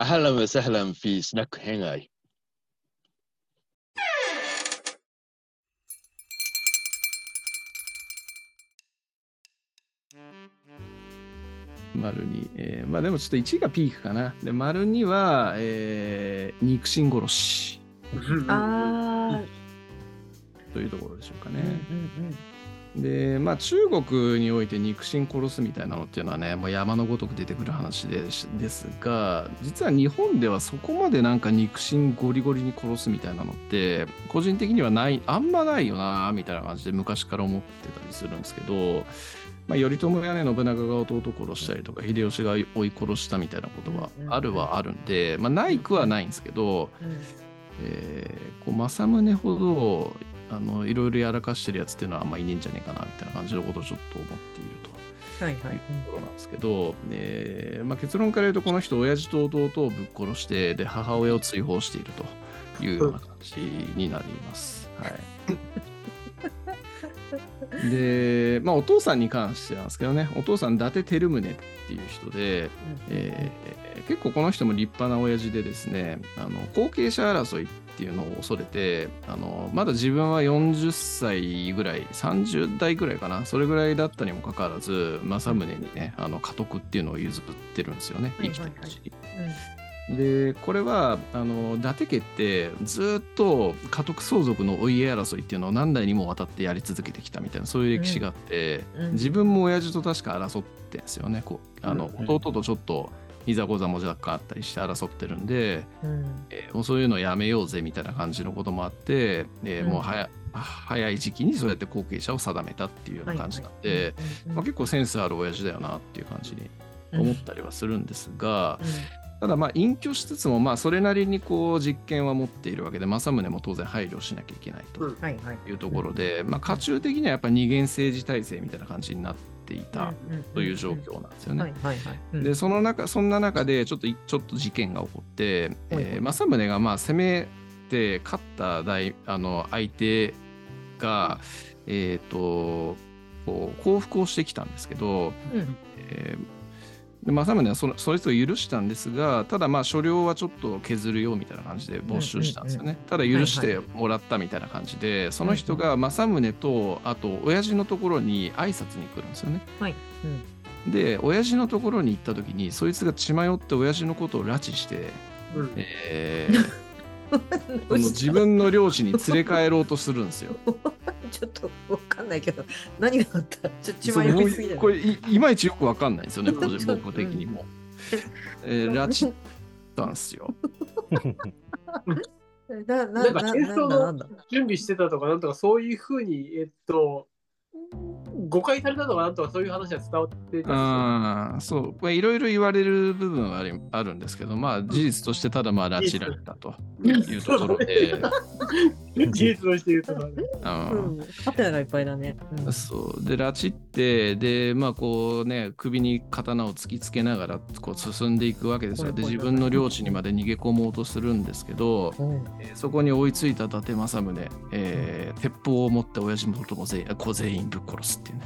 أهلا وسهلا في سناك هنغاي 丸に、えーまあでもちょっと1がピークかな。で、丸2は、えー肉親殺しあというところでしょうかあ、うんね。 で、まあ中国において肉親殺すみたいなのっていうのはね、もう山のごとく出てくる話ですですが、実は日本ではそこまでなんか肉親ゴリゴリに殺すみたいなのって、個人的にはない、あんまないよな、みたいな感じで昔から思ってたりするんですけど、まあ、頼朝やね信長が弟殺したりとか秀吉が追い殺したみたいなことはあるはあるんで、まあ、ないくはないんですけど、えーこう政宗ほどあのいろいろやらかしてるやつっていうのはあんまいねえんじゃねえかなみたいな感じのことをちょっと思っていると。はいはい。ところなんですけど、えーまあ、結論から言うとこの人親父と弟をぶっ殺してで母親を追放しているというような感じになります。はい、で、まあ、お父さんに関してなんですけどねお父さん伊達照宗っていう人で、えー結構この人も立派な親父でですねあの後継者争いっていうのを恐れてあのまだ自分は40歳ぐらい30代ぐらいかな。それぐらいだったにもかかわらず政宗にねあの家督っていうのを譲ってるんですよねはい生きてるうちに。うん。でこれはあの伊達家ってずっと家督相続のお家争いっていうのを何代にもわたってやり続けてきたみたいなそういう歴史があって、うん。自分も親父と確か争ってんですよね。こうあの、うん。弟とちょっといざこざも若干あったりして争ってるんで、うん。えーもうそういうのやめようぜみたいな感じのこともあって、えーうん。もう早早い時期にそうやって後継者を定めたっていうような感じなんで、まあ、結構センスある親父だよなっていう感じに思ったりはするんですが、ただまあ隠居しつつもまあそれなりにこう実権は持っているわけで政宗も当然配慮しなきゃいけないと。いうところで、まあ家中的にはやっぱ二元政治体制みたいな感じになっていたという状況なんですよね。でその中そんな中でちょっといちょっと事件が起こって、はいえー政宗がまあ攻めて勝った大あの相手がえっ、とこう降伏をしてきたんですけど、うん。えーで政宗はそのそいつを許したんですがただまあ所領はちょっと削るよみたいな感じで没収したんですよね、ただ許してもらったみたいな感じで、その人が政宗とあと親父のところに挨拶に来るんですよね。はい。うん。で親父のところに行った時にそいつが血迷って親父のことを拉致して、うん。えー 自分の領地に連れ帰ろうとするんですよ。ちょっとわかんないけど、何があった？ちょっと迷いすぎだよこれいいまいちよくわかんないんですよね 僕的にも。えー拉致ったんですよ。な、な、なんかな、戦争の。準備してたとか、なんとかそういうふうに、えっと、誤解されたのかなんとかそういう話は伝わってたああ、そう、これいろいろ言われる部分はありあるんですけど、まあ事実としてただまあ拉致られたというところで、事実として言うとね。うんうん。ハテナがいっぱいだね。うん。そう。で拉致ってでまあこうね首に刀を突きつけながらこう進んでいくわけですよ。で自分の領地にまで逃げ込もうとするんですけど、うん。えーそこに追いついた伊達政宗、えー鉄砲を持って親父のことも全員子全員ぶっ殺すっていうね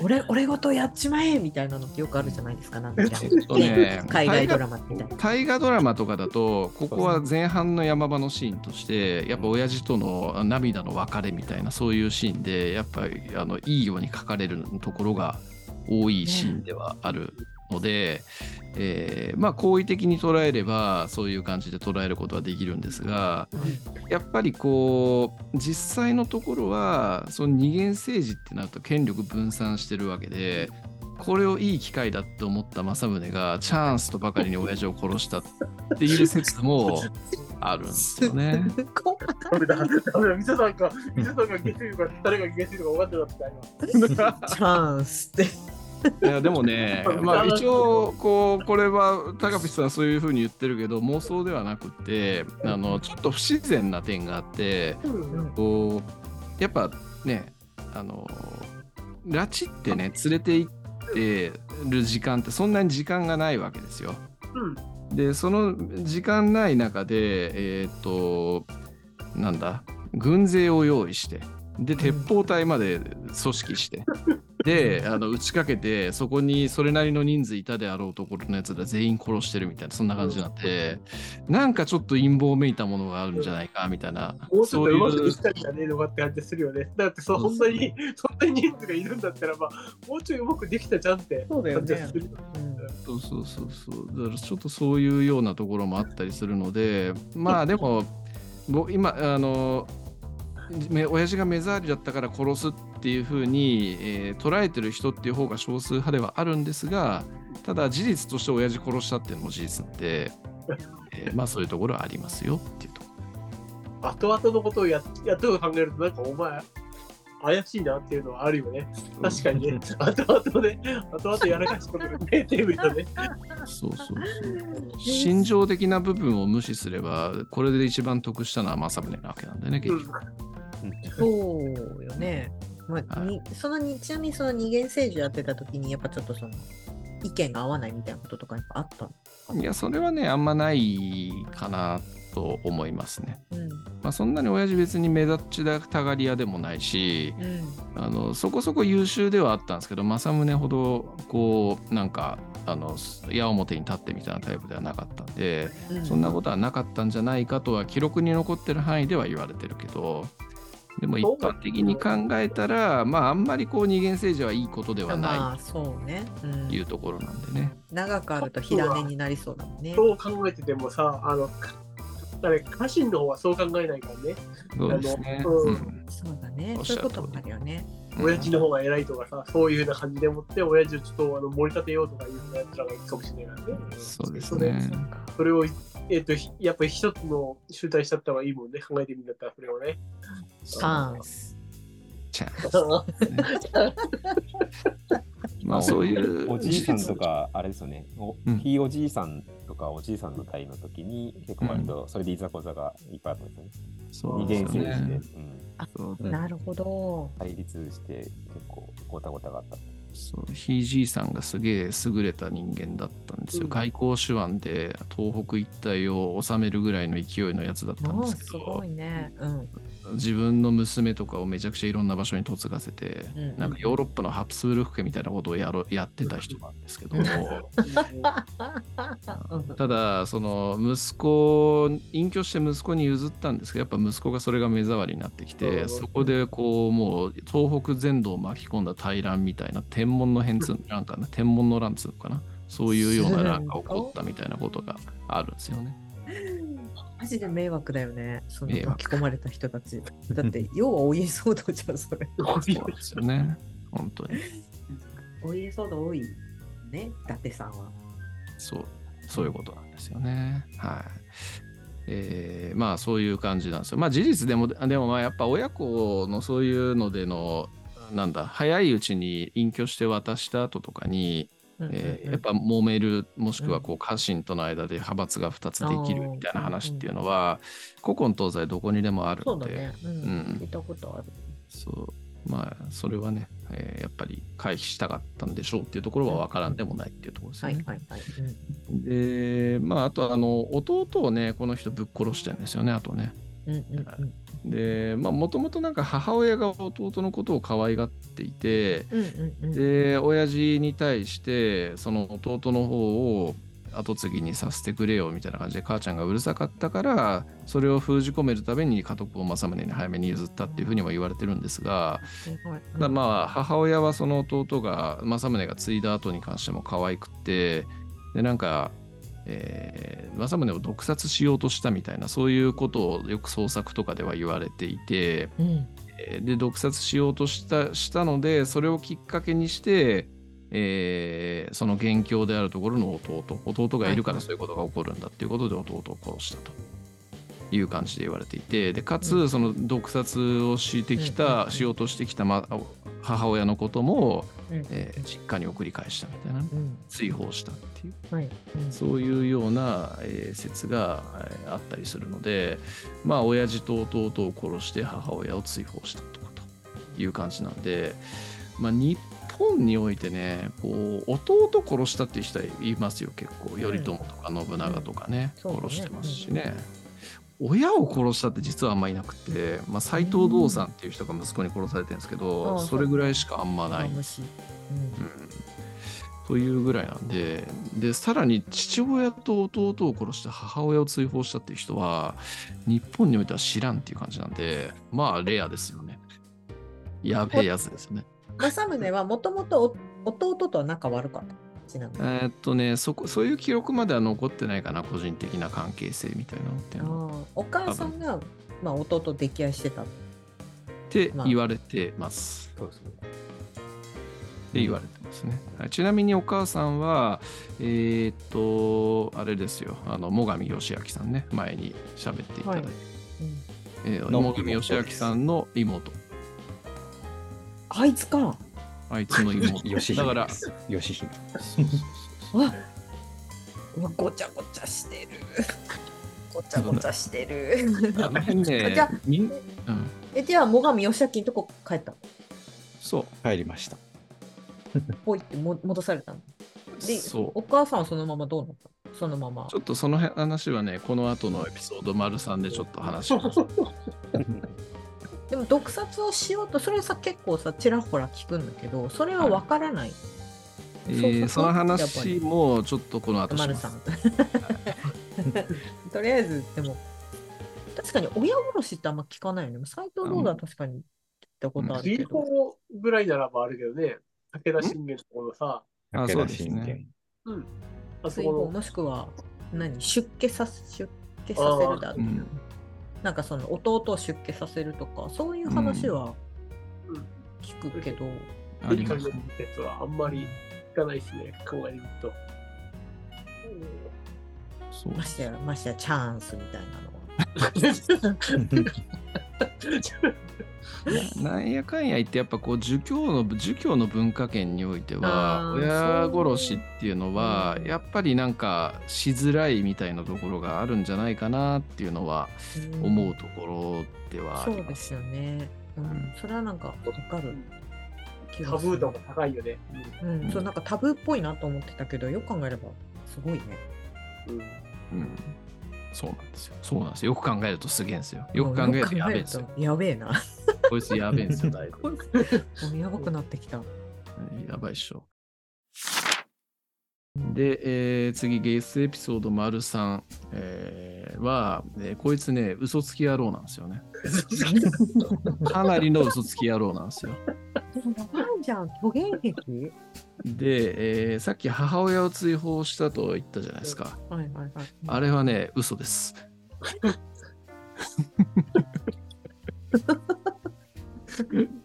俺、俺ごとやっちまえみたいなのってよくあるじゃないですか。なんかえっとね海外ドラマみたいな。大河ドラマとかだとここは前半の山場のシーンとしてやっぱ親父との涙の別れみたいなそういうシーンでやっぱりあのいいように書かれるところが多いシーンではあるので、えーまあ好意的に捉えればそういう感じで捉えることはできるんですがやっぱりこう実際のところはその二元政治ってなると権力分散してるわけでこれをいい機会だと思った政宗がチャンスとばかりに親父を殺したっていう説もあるんですよね。こダメだ、ダメだ、水さんか、水さんが下水か、誰が下水とか分かってたって今。チャンスって。いやでもね、まあ、一応こうこれは高橋さんそういうふうに言ってるけど妄想ではなくてあのちょっと不自然な点があってうんこうやっぱねあの拉致ってね連れて行ってる時間ってそんなに時間がないわけですよ。うん。でその時間ない中でえっ、となんだ軍勢を用意してで鉄砲隊まで組織して であの打ちかけてそこにそれなりの人数いたであろうところのやつら全員殺してるみたいなそんな感じになってなんかちょっと陰謀めいたものがあるんじゃないかみたいな。もうちょっそういう。とうまくできたんじゃねえのかって感じするよね。だってそう、そうそう。そんなに、そんなに人数がいるんだったら、まあ、もうちょいうまくできたじゃんってそうだよね。感じがする。うんそうそうそうそう。だからちょっとそういうようなところもあったりするのでまあでもぼ今あのめ親父が目障りだったから殺すっていうふうに、えー捉えてる人っていう方が少数派ではあるんですがただ事実として親父殺したっていうのも事実で、えーまあそういうところはありますよっていうとこ後々のことをややっと考えると、なんかお前、怪しいなっていうのはあるよね。ろ確かにね。後々ね、後々やらかしたことが見えてるよね。そうそうそう心情的な部分を無視すればこれで一番得したのは政宗なわけなんでね結局。そうよね。まあ、はい。にそのにちなみにその二元政治やってた時にやっぱちょっとその意見が合わないみたいなこととかやっぱあったの？いや、それはね、あんまないかなと思いますね。うん。まあ、そんなに親父別に目立ちたがり屋でもないし、うん。あのそこそこ優秀ではあったんですけど、政宗ほど、こう、なんか、あの矢面に立ってみたいなタイプではなかったんで、うん。そんなことはなかったんじゃないかとは記録に残ってる範囲では言われてるけど、でも一般的に考えたら、まああんまりこう二元政治はいいことではまなあそうね、うんいというところなんでね。長くあると火種になりそうだもんね。そう考えててもさ、あの、かあれ家臣の方はそう考えないからね。そうですね。うんうんそうだねお。っしゃる通りそういうこともあるよね。親父の方が偉いとかさ、そういうふうな感じでもって、親父をちょっとあの盛り立てようとかいうふうなやつらがいるかもしれないからね。そうですね。それを、えっ、と、ひやっぱり一つの集大しちゃった方がいいもんね。考えてみだったら、それをね。チャンス。チャンスまあそういうおおじいさんとか、あれですよね、おうんひいおじいさんとかおじいさんの代の時に、結構割とそれでいざこざがいっぱいあったんですよね。二そうですよ元政治で、ね。うん、そうなるほど。対立して結構ごたごたがあった。そうひいじいさんがすげえ優れた人間だったんですよ。うん外交手腕で東北一帯を治めるぐらいの勢いのやつだったんですけどすごい、ね。うん。自分の娘とかをめちゃくちゃいろんな場所に嫁がせて、うんなんかヨーロッパのハプスブルク家みたいなことをやろやってた人なんですけど、うん。ただその息子隠居して息子に譲ったんですけどやっぱ息子がそれが目障りになってきて、うんそこでこうもう東北全土を巻き込んだ大乱みたいな天文の変通なんかね天文の乱つうのかな？そういうような乱が起こったみたいなことがあるんですよね。マジで迷惑だよね。その迷惑巻き込まれた人たち。だって、要はお家騒動じゃん、それ。そうですよね。本当に。お家騒動多いね、伊達さんは。そう、そういうことなんですよね。はい。えーまあそういう感じなんですよ。まあ事実でも、でもまあやっぱ親子のそういうのでの、なんだ、早いうちに隠居して渡した後とかに、えーやっぱ揉める、もしくはこう家臣との間で派閥が2つできるみたいな話っていうのは、古今東西どこにでもあるので、そうだね。うん。うん聞いたことある。そう。まあ、それはね、えーやっぱり回避したかったんでしょうっていうところは分からんでもないっていうところですね。はいはいはい。で、まあ、あと、あの、弟をね、この人ぶっ殺してるんですよね、あとね。うんうんうんで、まあ、もともとなんか母親が弟のことを可愛がっていて。で、親父に対して、その弟の方を後継ぎにさせてくれよみたいな感じで母ちゃんがうるさかったからそれを封じ込めるために家督を政宗に早めに譲ったっていうふうにも言われてるんですが、まあ母親はその弟が政宗が継いだ後に関しても可愛くってでなんか、えー政宗を毒殺しようとしたみたいなそういうことをよく創作とかでは言われていてうん。えーで毒殺しようとしたしたのでそれをきっかけにして、えーその元凶であるところの弟弟がいるからそういうことが起こるんだっていうことで弟を殺したという感じで言われていてでかうつその毒殺をしてきたしようとしてきた、ま、母親のことも、うん。えー実家に送り返したみたいな。うん。追放したっていう。はい。うん。そういうような、えー説が、えーあったりするので、まあ、親父と弟を殺して母親を追放したとかという感じなんで、まあ、日本においてね、こう弟を殺したっていう人はいますよ、結構。頼朝とか信長とかね、ね。殺してますしね。親を殺したって実はあんまいなくて、まあ、斎藤道さんっていう人が息子に殺されてるんですけど、うんそれぐらいしかあんまない。虫。うんうんというぐらいなんで、で、さらに父親と弟を殺して母親を追放したっていう人は、日本においては知らんっていう感じなんで、まあ、レアですよね。やべえやつですよね。政宗はもともと弟とは仲悪かった。ちなみに。えーっとねそこ、そういう記録までは残ってないかな、個人的な関係性みたいなのっていうのは。あーお母さんが、まあ、弟と溺愛してた。って言われてます。そうですね。って言われてますね。はい、ちなみにお母さんは、えーっと、あれですよ、あの、最上義明さんね、前に喋っていただいて、うんえーの最上義明さんの妹、あいつか。あいつの妹。吉だから姫で、す。吉姫。わうわごちゃごちゃしてる。ごちゃごちゃしてる。あの辺ねじゃあ、みんうん、え、じゃあ、最上義明のとこ帰ったの？そう、帰りました。ポイっても戻されたの？で、そう。お母さんはそのままどうなったの？そのままち。ょっとその辺話はね、この後のエピソード丸3でちょっと話します。でも毒殺をしようと、それさ、結構さ、ちらほら聞くんだけど、それはわからない。えそうーその話りもちょっとこの後し丸さますん。とりあえず、でも、確かに親殺しってあんま聞かないよね。斎藤道は確かに聞いたことある追けど。放ぐらいならばあるけどね、武田信玄のところさ、あそうですね武田信玄あそこのもしくは、何出家さ出家させるだっていううん。なんかその弟を出家させるとか、そういう話はうん聞くけど、ありますデリカルなやつはあんまり聞かないですね、考えると。そうましてや、ましてやチャンスみたいなのは。ななんやかんや言ってやっぱこう儒教の儒教の文化圏においては親そう殺しっていうのはう。んやっぱりなんかしづらいみたいなところがあるんじゃないかなっていうのは思うところではあそりま。うですすよね。うん、それはなんかわかる。タブー度が高いよね。うん、そうなんかタブーっぽいなと思ってたけど、よく考えればすごいね。うん。うんそうなんですよ。そうなんですよ。よく考えるとすげえんですよ。よく考えるとやべえんですよ。やべえな。こいつやべえんですよ、だいぶ。もうやばくなってきた。やばいっしょ。で、えー次、ゲスエピソード丸3、えーは、えーこいつね、嘘つき野郎なんですよね。かなりの嘘つき野郎なんですよ。なんじゃん、虚言癖？で、えーさっき母親を追放したと言ったじゃないですか。はいはいはい。あれはね、嘘です。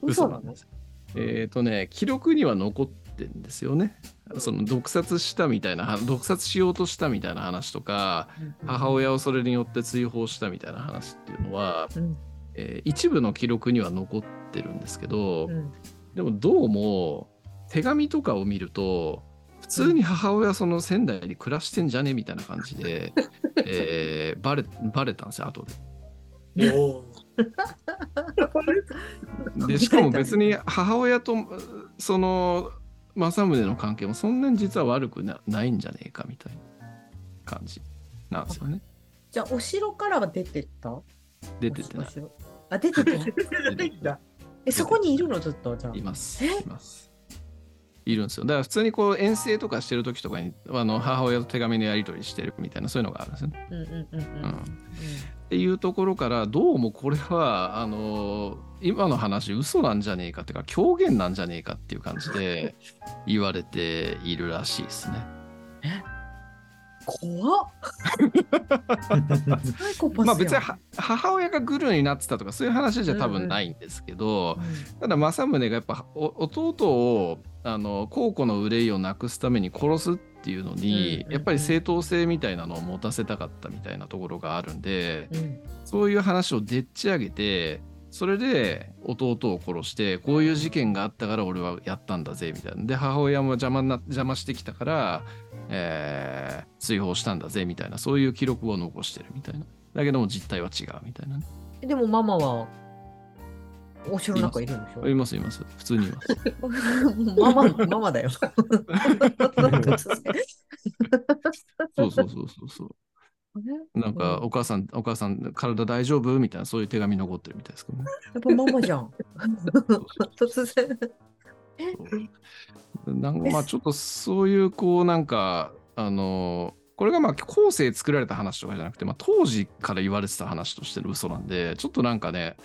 嘘なんです。えっ、とね、記録には残ってんですよね。その毒殺したみたいな、毒殺しようとしたみたいな話とか、母親をそれによって追放したみたいな話っていうのは、うんえー一部の記録には残ってるんですけど、うんでもどうも手紙とかを見ると普通に母親はその仙台に暮らしてんじゃねみたいな感じで、えーバレバレたんですよ後で。でしかも別に母親とその政宗の関係もそんなに実は悪くなないんじゃねえかみたいな感じなんですよね。じゃあ、お城からは出てった？出ててないあ、出ててない。んだ。え、そこにいるのずっと、じゃあい。ます。え？います。いるんですよ。だから普通にこう遠征とかしてる時とかにあの母親と手紙のやり取りしてるみたいなそういうのがあるんですよね。うんうんうんうん。うん。っていうところからどうもこれはあの今の話嘘なんじゃねえかっていうか狂言なんじゃねえかっていう感じで言われているらしいですね。怖っ。まあ別には母親がグルになってたとかそういう話じゃ多分ないんですけど、ただ政宗がやっぱお弟をあの皇庫の憂いをなくすために殺すっていうのに、やっぱり正当性みたいなのを持たせたかったみたいなところがあるんで、うん。うんそういう話をでっち上げてそれで弟を殺してこういう事件があったから俺はやったんだぜみたいな。で母親も邪魔な邪魔してきたから、えー追放したんだぜみたいな。そういう記録を残してるみたいな。だけども実態は違うみたいなね。えでもママはお城の中いるんでしょ？いますいます。普通にいます。ママ、ママだよ。そうそうそうそうそう。ねなんか、うん。お母さん、お母さん、体大丈夫？みたいな、そういう手紙残ってるみたいですけどね。やっぱママじゃん。突然。なんかまあちょっとそういうこうなんかあのこれがまあ後世作られた話とかじゃなくて、まあ、当時から言われてた話としての嘘なんでちょっとなんかね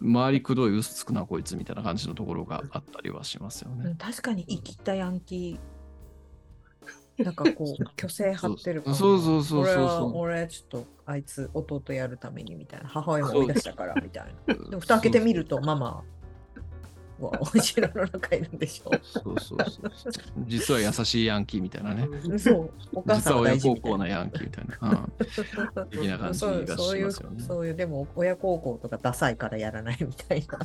周りくどい嘘つくなこいつみたいな感じのところがあったりはしますよね。うん確かに生きたヤンキー。なんかこう、虚勢張ってるから。そうそうそうそう俺は、そう俺ちょっとあいつ弟やるためにみたいな。母親も追い出したからみたいな。でも蓋開けてみると、ママはお城の中いるんでしょ。そうそうそうそう実は優しいヤンキーみたいなね。そう。お母さんは実は親大事みたいな孝行なヤンキーみたいな。うん的な感じがしますよねそういう、でも親孝行とかダサいからやらないみたいな。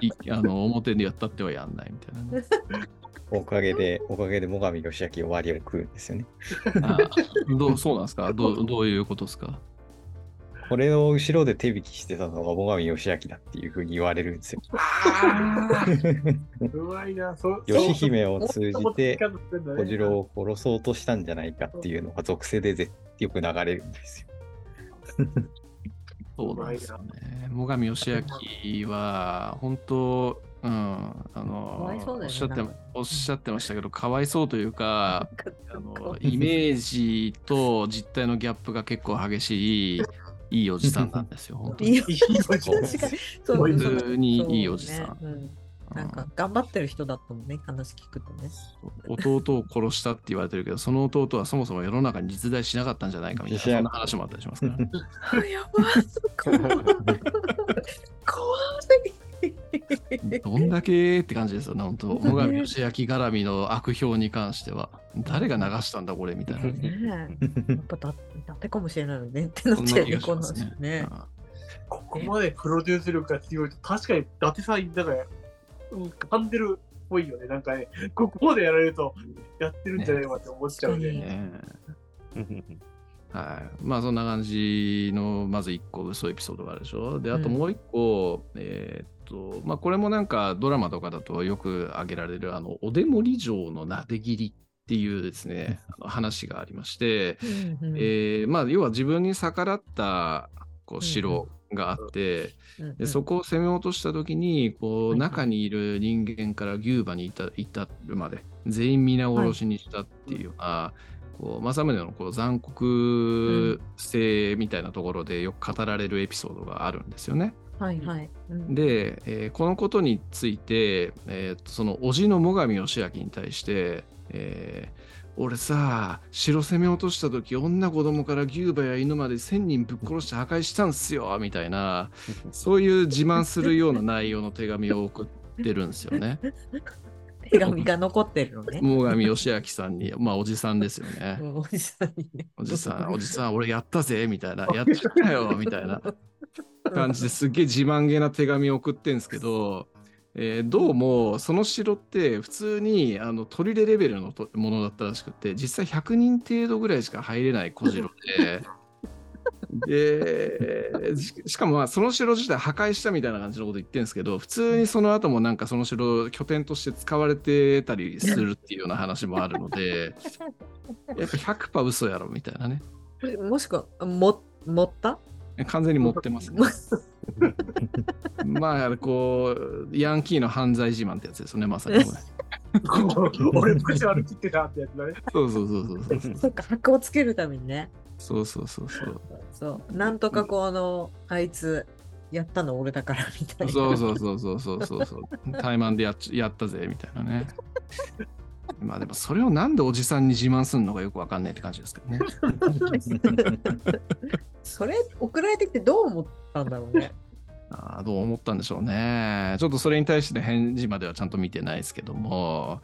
いあの表でやったってはやんないみたいなね。おかげで、おかげで最上義明終わりを食うんですよね。あどうそうなんですか？どうどういうことですか？これの後ろで手引きしてたのが最上義明だっていうふうに言われるんですよ。うまいな。そう義姫を通じて小次郎を殺そうとしたんじゃないかっていうのが属性でぜよく流れるんですよ。そうなんですよね。最上義明は、本当、うん、あの、ねおっしゃっておっしゃってましたけど、かわいそうというか、あのいイメージと実態のギャップが結構激しい、いいおじさんなんですよ、本当に。いいおじさん普通にいいおじさんなんか頑張ってる人だったもんね、話聞くとね。弟を殺したって言われてるけど、その弟はそもそも世の中に実在しなかったんじゃないかみたいな、そんな話もあったりしますから。あやばい。怖い。どんだけって感じですよね、本当。最上義明絡みの悪評に関しては。誰が流したんだ、これみたいな。ねえ。やっぱだ、だってかもしれないのねってなっちゃうね、このがしますね話。ね。ここまでプロデュース力が強いと、確かに伊達さん、なんか、うん、噛んでるっぽいよね。なんかね、ここまでやられると、やってるんじゃないかって思っちゃうね。ねはい。まあそんな感じの、まず1個嘘エピソードがあるでしょ。で、あともう1個、えーっと、まあこれもなんかドラマとかだとよく挙げられる、あの、おでもり城のなで切りっていうですね、話がありまして、うんうん。えーまあ要は自分に逆らったこう城があって、うんうん。でそこを攻め落とした時にこはいう中にいる人間から牛馬に至至るまで全員皆殺しにしたっていうような、こう政宗のこう残酷性みたいなところでよく語られるエピソードがあるんですよね。はいはい。うんで、えーこのことについて、えーとその叔父の最上義明に対して、えー俺さ城攻め落とした時女子供から牛馬や犬まで1,000人ぶっ殺して破壊したんすよみたいな そういう自慢するような内容の手紙を送ってるんですよね。手紙が残ってるのね。最上義明さんにまあおじさんですよねう。ん おじさんにね。おじさんおじさん俺やったぜみたいなやったよみたいな感じですっげえ自慢げな手紙を送ってんですけど、えーどうもその城って普通にあの砦レベルのとものだったらしくて実際100人程度ぐらいしか入れない小城で。でししかもまあその城自体破壊したみたいな感じのこと言ってるんですけど普通にその後もなんかその城拠点として使われてたりするっていうような話もあるので やっぱ100%嘘やろみたいなねもしくは、も、持った？完全に持ってますね。まあ、こう、ヤンキーの犯罪自慢ってやつですよね、まさに。俺、昔歩きってたってやつだね。そうそうそうそうそう。そっか、箔をつけるためにね。そうそうそうそう。そう。なんとかこの、あいつ、やったの俺だからみたいな。そうそうそうそうそうそうそう。怠慢でやっちやったぜみたいなね。まあでもそれをなんでおじさんに自慢すんのかよくわかんないって感じですけどね。それ、送られてきてどう思ったんだろうね。あーどう思ったんでしょうね。ちょっとそれに対して返事まではちゃんと見てないですけども。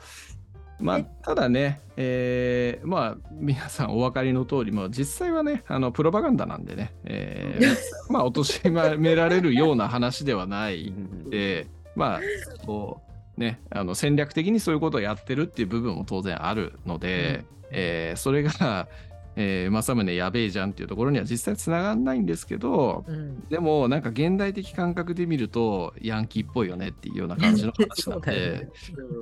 まあ、え？ただね、えーまあ、皆さんお分かりの通り、も実際はね、あのプロパガンダなんでね、えー まあ、貶められるような話ではないんで、まあ、こう、ね、あの戦略的にそういうことをやってるっていう部分も当然あるので、えーそれが、えー、政宗やべえじゃんっていうところには実際つながらないんですけど、うん。でもなんか現代的感覚で見るとヤンキーっぽいよねっていうような感じの話なので ね、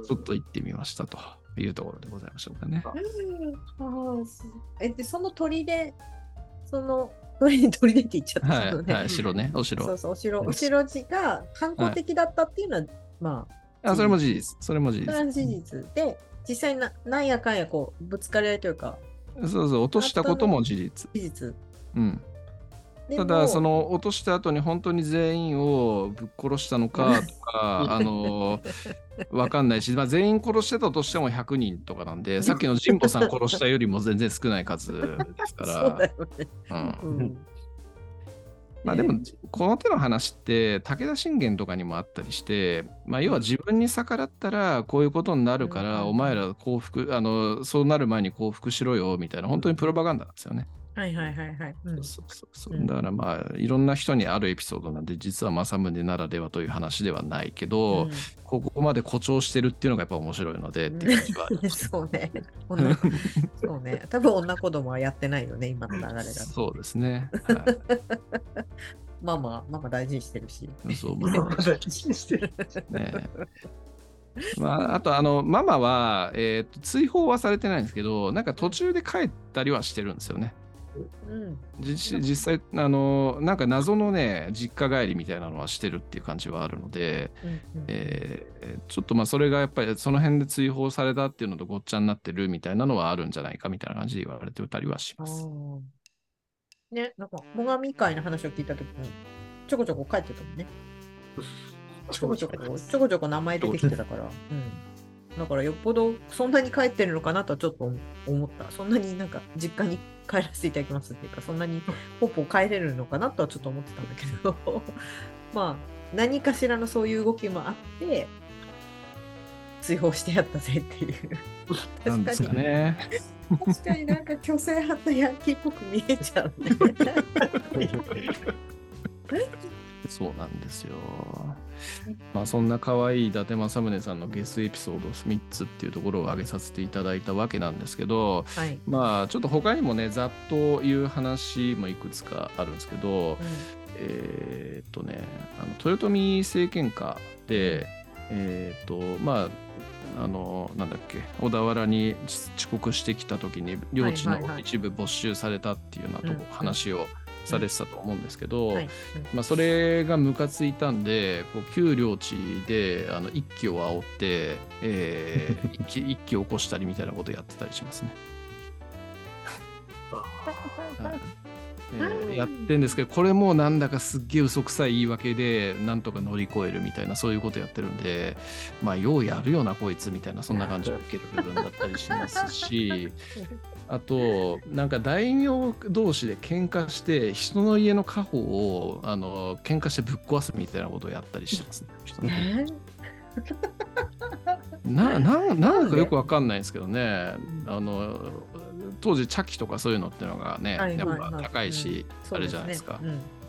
ちょっと行ってみましたというところでございましょうかね。えでその鳥でその鳥に鳥出て言っちゃったはい。はい、城ね、お城。そうそう、お城、お城地が 反抗的だったっていうのは、まあ、あ、それも事実。それも事実。それは事実で、実際な、なんやかんやこう、ぶつかり合いというか、そうそう、落としたことも事実。事実。うん。でただ、もその落とした後に本当に全員をぶっ殺したのかとか、あの、わかんないし、まあ、全員殺してたとしても100人とかなんで、さっきの神保さん殺したよりも全然少ない数ですか そうだら。よね。うんうん。まあでも、この手の話って武田信玄とかにもあったりして、まあ要は自分に逆らったらこういうことになるから、うんお前ら降伏、あの、そうなる前に降伏しろよみたいな、本当にプロパガンダなんですよね。はいはいはいはい。うんそうそうそううんだからまあいろんな人にあるエピソードなんで実は政宗ならではという話ではないけど、うんここまで誇張してるっていうのがやっぱ面白いのでっていう感じは そうね。女そうね。多分女子供はやってないよね、今の流れだと。そうですね。は ママ、ママ大事にしてるし。い、そう まあ大事にしてる。ねまあ、あとあのママは、えーと追放はされてないんですけどなんか途中で帰ったりはしてるんですよね。うん。実実際あのなんか謎のね実家帰りみたいなのはしてるっていう感じはあるので、うんうんえーちょっとまあそれがやっぱりその辺で追放されたっていうのとごっちゃになってるみたいなのはあるんじゃないかみたいな感じで言われてたりはしあます。ーね、なんか、最上会の話を聞いたときに、ちょこちょこ帰ってたもんね。ちょこちょこ、ちょこちょこ名前出てきてたから。うん。だからよっぽどそんなに帰ってるのかなとはちょっと思った。そんなになんか実家に帰らせていただきますっていうか、そんなにポッポ帰れるのかなとはちょっと思ってたんだけど、まあ、何かしらのそういう動きもあって、追放してやったぜっていう。なんですかに、ね。確かになんか虚勢派とヤンキーっぽく見えちゃうね。そうなんですよ。まあそんな可愛い伊達政宗さんのゲスエピソード3つっていうところを挙げさせていただいたわけなんですけど、はい。まあちょっと他にもね、ざっという話もいくつかあるんですけど、えーっとね、あの豊臣政権下で、えーっと、まあ、あの、なんだっけ、小田原に遅刻してきた時に、領地の一部没収されたっていうようなとこ、うん。話をされてたと思うんですけど、はい。まあ、それがムカついたんで、こう旧領地であの一揆を煽って、えー 一揆一揆を起こしたりみたいなことやってたりしますね。はいえーやってんですけど、これもなんだかすっげえ嘘くさい言い訳で、なんとか乗り越えるみたいな、そういうことやってるんで、まあ、ようやるよな、こいつみたいな、そんな感じを受ける部分だったりしますし、あと、なんか大名同士で喧嘩して、人の家の家宝をあの喧嘩してぶっ壊すみたいなことをやったりしてますね。人ねなななんかよくわかんないんですけどね、あの当時、茶器とかそういうのっていうのがね、はいやっぱ高いし、うん。あれじゃないですか。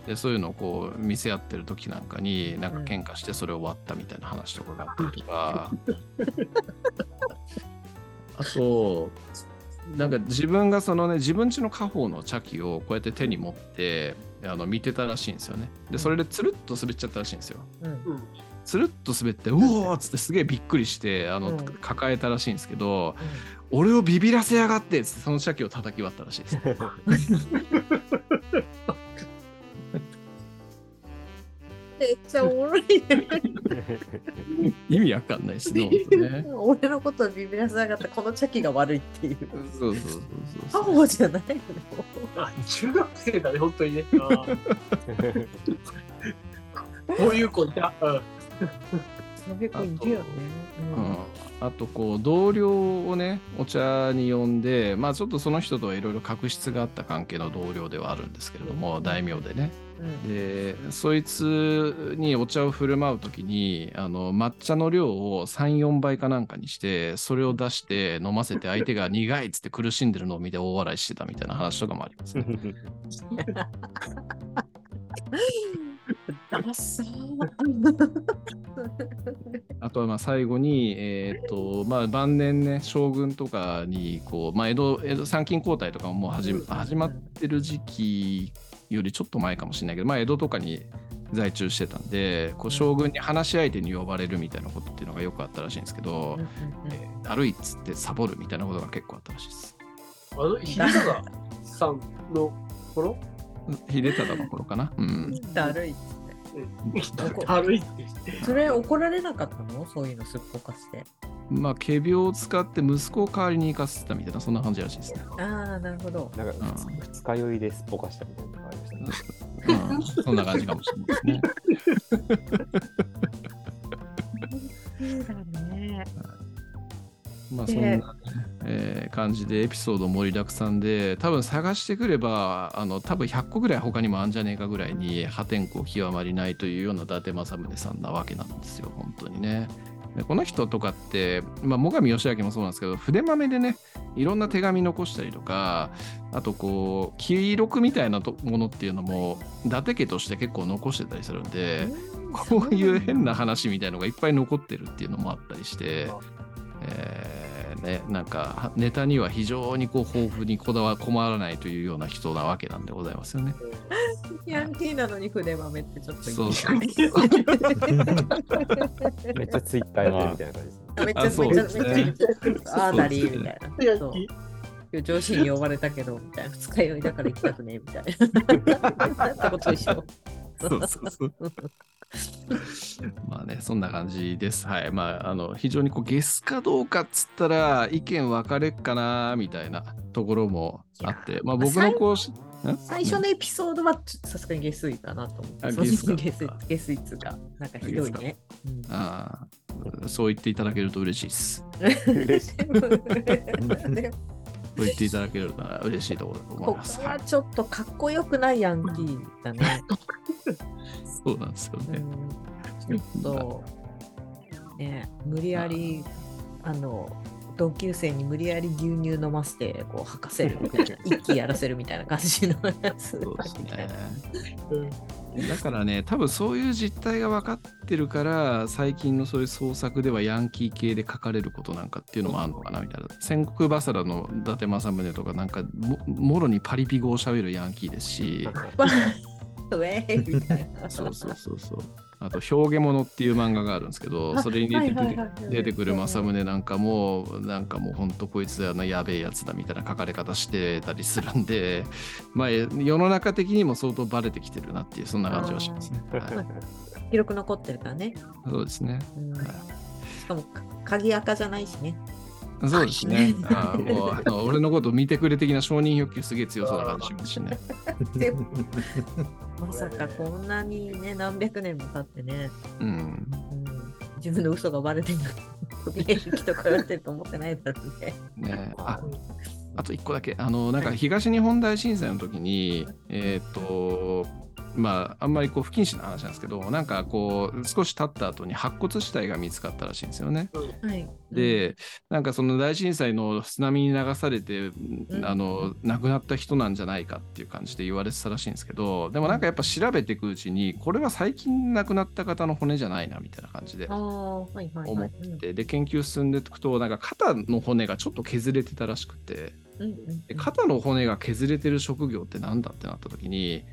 でそういうのをこう見せ合ってる時なんかになんか喧嘩してそれを割ったみたいな話とかがあったりとか。あとなんか自分がそのね自分家の家宝の茶器をこうやって手に持ってあの見てたらしいんですよね。でそれでつるっと滑っちゃったらしいんですよ。つるっと滑ってうおーっつってすげえびっくりしてあの、うん。抱えたらしいんですけど俺をビビらせやがってっつってその茶器を叩き割ったらしいです めっちゃおもろいね。意味わかんないですねね俺のことをビビらせなかったこの茶器が悪いっていう。そうそうそうそうパフォじゃないのあ、中学生だね、本当にね。こういう子いた。うん。そういう子いるよね。うん、あとこう同僚をねお茶に呼んでまあちょっとその人とはいろいろ確執があった関係の同僚ではあるんですけれども大名でねうんでそいつにお茶を振る舞う時にあの抹茶の量を34倍かなんかにしてそれを出して飲ませて相手が苦いっつって苦しんでるのを見て大笑いしてたみたいな話とかもありますね。あとはまあ最後に、えーとまあ、晩年ね将軍とかにこう、まあ、江戸江戸参勤交代とかももう始まってる時期よりちょっと前かもしれないけど、まあ、江戸とかに在中してたんでこう将軍に話し相手に呼ばれるみたいなことっていうのがよくあったらしいんですけど、えーだるいっつってサボるみたいなことが結構あったらしいです。あの、平坂さんの頃？秀忠の頃かな？うん。だるいっだ るいって。それ怒られなかったの？そういうのすっぽかして。まあ、仮病を使って息子を代わりに行かせてたみたいな、そんな感じらしいですね。ああ、なるほど。なんかうん二日酔いですっぽかしたみたいなのがありましたね。うん、そんな感じかもしれないですね。そうだね。まあそんな感じでエピソード盛りだくさんで多分探してくればあの多分100個ぐらい他にもあんじゃねえかぐらいに破天荒極まりないというような伊達政宗さんなわけなんですよ本当にね。でこの人とかって、まあ、最上義明もそうなんですけど筆豆でねいろんな手紙残したりとかあとこう記録みたいなとものっていうのも伊達家として結構残してたりするんで、こういう変な話みたいのがいっぱい残ってるっていうのもあったりして、えーね、なんかネタには非常にこう豊富にこだわ困らないというような人なわけなんでございますよね。ヤンキーなのに筆豆ってちょっといいそうそう めっちゃツイッターやってるみたいな感じですね。めっちゃめっちゃめっちゃああなりみたいな。そうヤンキー今日上司に呼ばれたけど、みたいな。二日酔いだから行きたくねみたいな。ってこと一緒。そうそうそう。まあね、そんな感じです。はい。まあ、あの、非常にこう、ゲスかどうかっつったら、意見分かれっかな、みたいなところもあって、まあ僕のこう最初のエピソードはさすがに下水かなと思って。あそう下水か下水下水っつうか、なんかひどいね。うんああそう言っていただけると嬉しいです。嬉しい。でそう言っていただけると嬉しいところだと思ここいます。はちょっとかっこよくないヤンキーだね。そうなんですよね。うんちょっと、ね、無理やり、あの、同級生に無理やり牛乳飲ませて、こう、吐かせるみたいな、一気やらせるみたいな感じのやつ。そうですね。うんだからね、多分そういう実態が分かってるから、最近のそういう創作ではヤンキー系で書かれることなんかっていうのもあるのかなみたいな。戦国バサラの伊達政宗とかなんかも、もろにパリピ語を喋るヤンキーですし、ウェーイみたいな。そうそうそうそう。あと、表現物っていう漫画があるんですけど、あそれに出てくはいる出てくる政宗なんかも、なんかもう本当こいつあのやべえやつだみたいな書かれ方してたりするんで、まあ世の中的にも相当バレてきてるなっていう、そんな感じはしますね。はい記録残ってるからね。そうですね。うんはいしかも、か鍵垢じゃないしね。そうですね。あーもうあの俺のこと見てくれ的な承認欲求すげえ強そうな感じしますしね。で もまさかこんなにね、何百年も経ってね、うん。うん、自分の嘘がバレてるのに、人と比べてると思ってないだろうね。ねああと一個だけ、あの、なんか東日本大震災の時に、えっ、と、まあ、あんまりこう不謹慎な話なんですけど、なんかこう、少し経った後に白骨死体が見つかったらしいんですよね。はい。で、なんかその大震災の津波に流されて、んあの、亡くなった人なんじゃないかっていう感じで言われてたらしいんですけど、でもなんかやっぱ調べていくうちに、これは最近亡くなった方の骨じゃないなみたいな感じでああ、はいはい思って、で、研究進んでいくと、なんか肩の骨がちょっと削れてたらしくて、うんうんで肩の骨が削れてる職業ってなんだってなった時に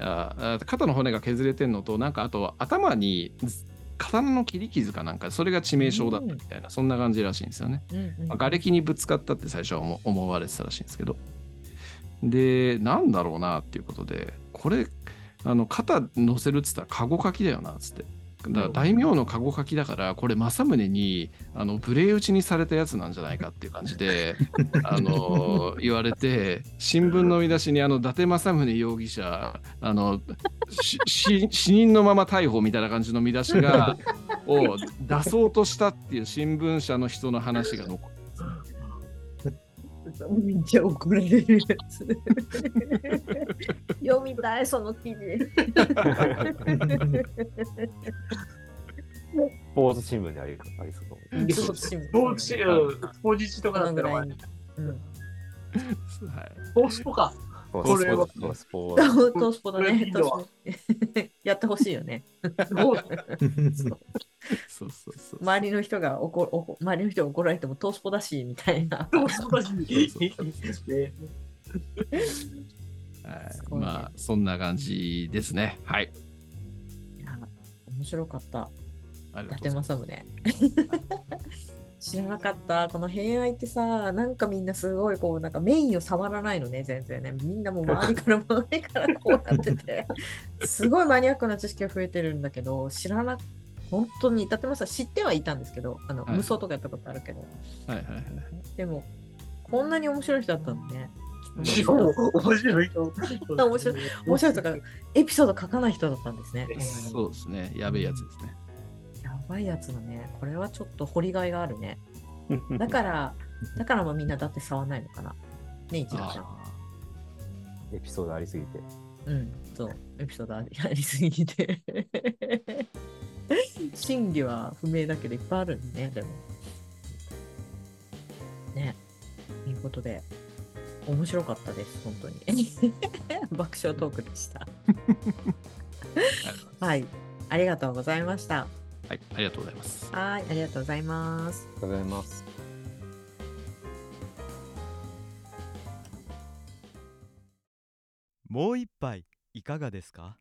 ああ肩の骨が削れてんのとなんかあと頭にず刀の切り傷かなんかそれが致命傷だったみたいな、そんな感じらしいんですよね。うんうんまあ、瓦礫にぶつかったって最初は思思われてたらしいんですけどでなんだろうなっていうことでこれあの肩乗せるっつったらカゴ書きだよなっつって。だから大名のカゴ書きだからこれ政宗にあの無礼打ちにされたやつなんじゃないかっていう感じで あの言われて新聞の見出しにあの伊達政宗容疑者あの死人のまま逮捕みたいな感じの見出しが を出そうとしたっていう新聞社の人の話が残ってめっちゃ怒られるやつ。読みたい、その記事。スポーツ新聞でありありそう。うんそうしスポーツ紙うんスポジチとかだったら、このぐらいに。うんはいスポーツポか。ここれはスポーツスポートツースポだねやってほしいよね。そうそうそう周りの人が怒おこ周りの人が怒られてもトースポだしみたいな。スポーツポだし。ね はいすごいねまあそんな感じですねはいいや面白かった。伊達政宗。知らなかった。この偏愛ってさ、なんかみんなすごいこう、なんかメインを触らないのね、全然ね。みんなもう周りから周りからこうなってて、すごいマニアックな知識が増えてるんだけど、知らな本当に、伊達もさ、知ってはいたんですけど、あの、はい無双とかやったことあるけど、はいはいはい。でも、こんなに面白い人だったのね。しかも面白い人。面白い面白いとか、エピソード書かない人だったんですね。そうですね。やべえやつですね。やばいやつだね。これはちょっと掘りがいがあるね。だから、だからもうみんなだって触らないのかな。ね、一郎ちゃん。あエピソードありすぎて。うん、そう、エピソードありすぎて。真偽は不明だけどいっぱいあるんね、でも。ね。ということで、面白かったです、本当に。爆笑トークでした。ーはい、ありがとうございました。はい、ありがとうございます。はい、ありがとうございます。ありがとうございます。もう一杯いかがですか？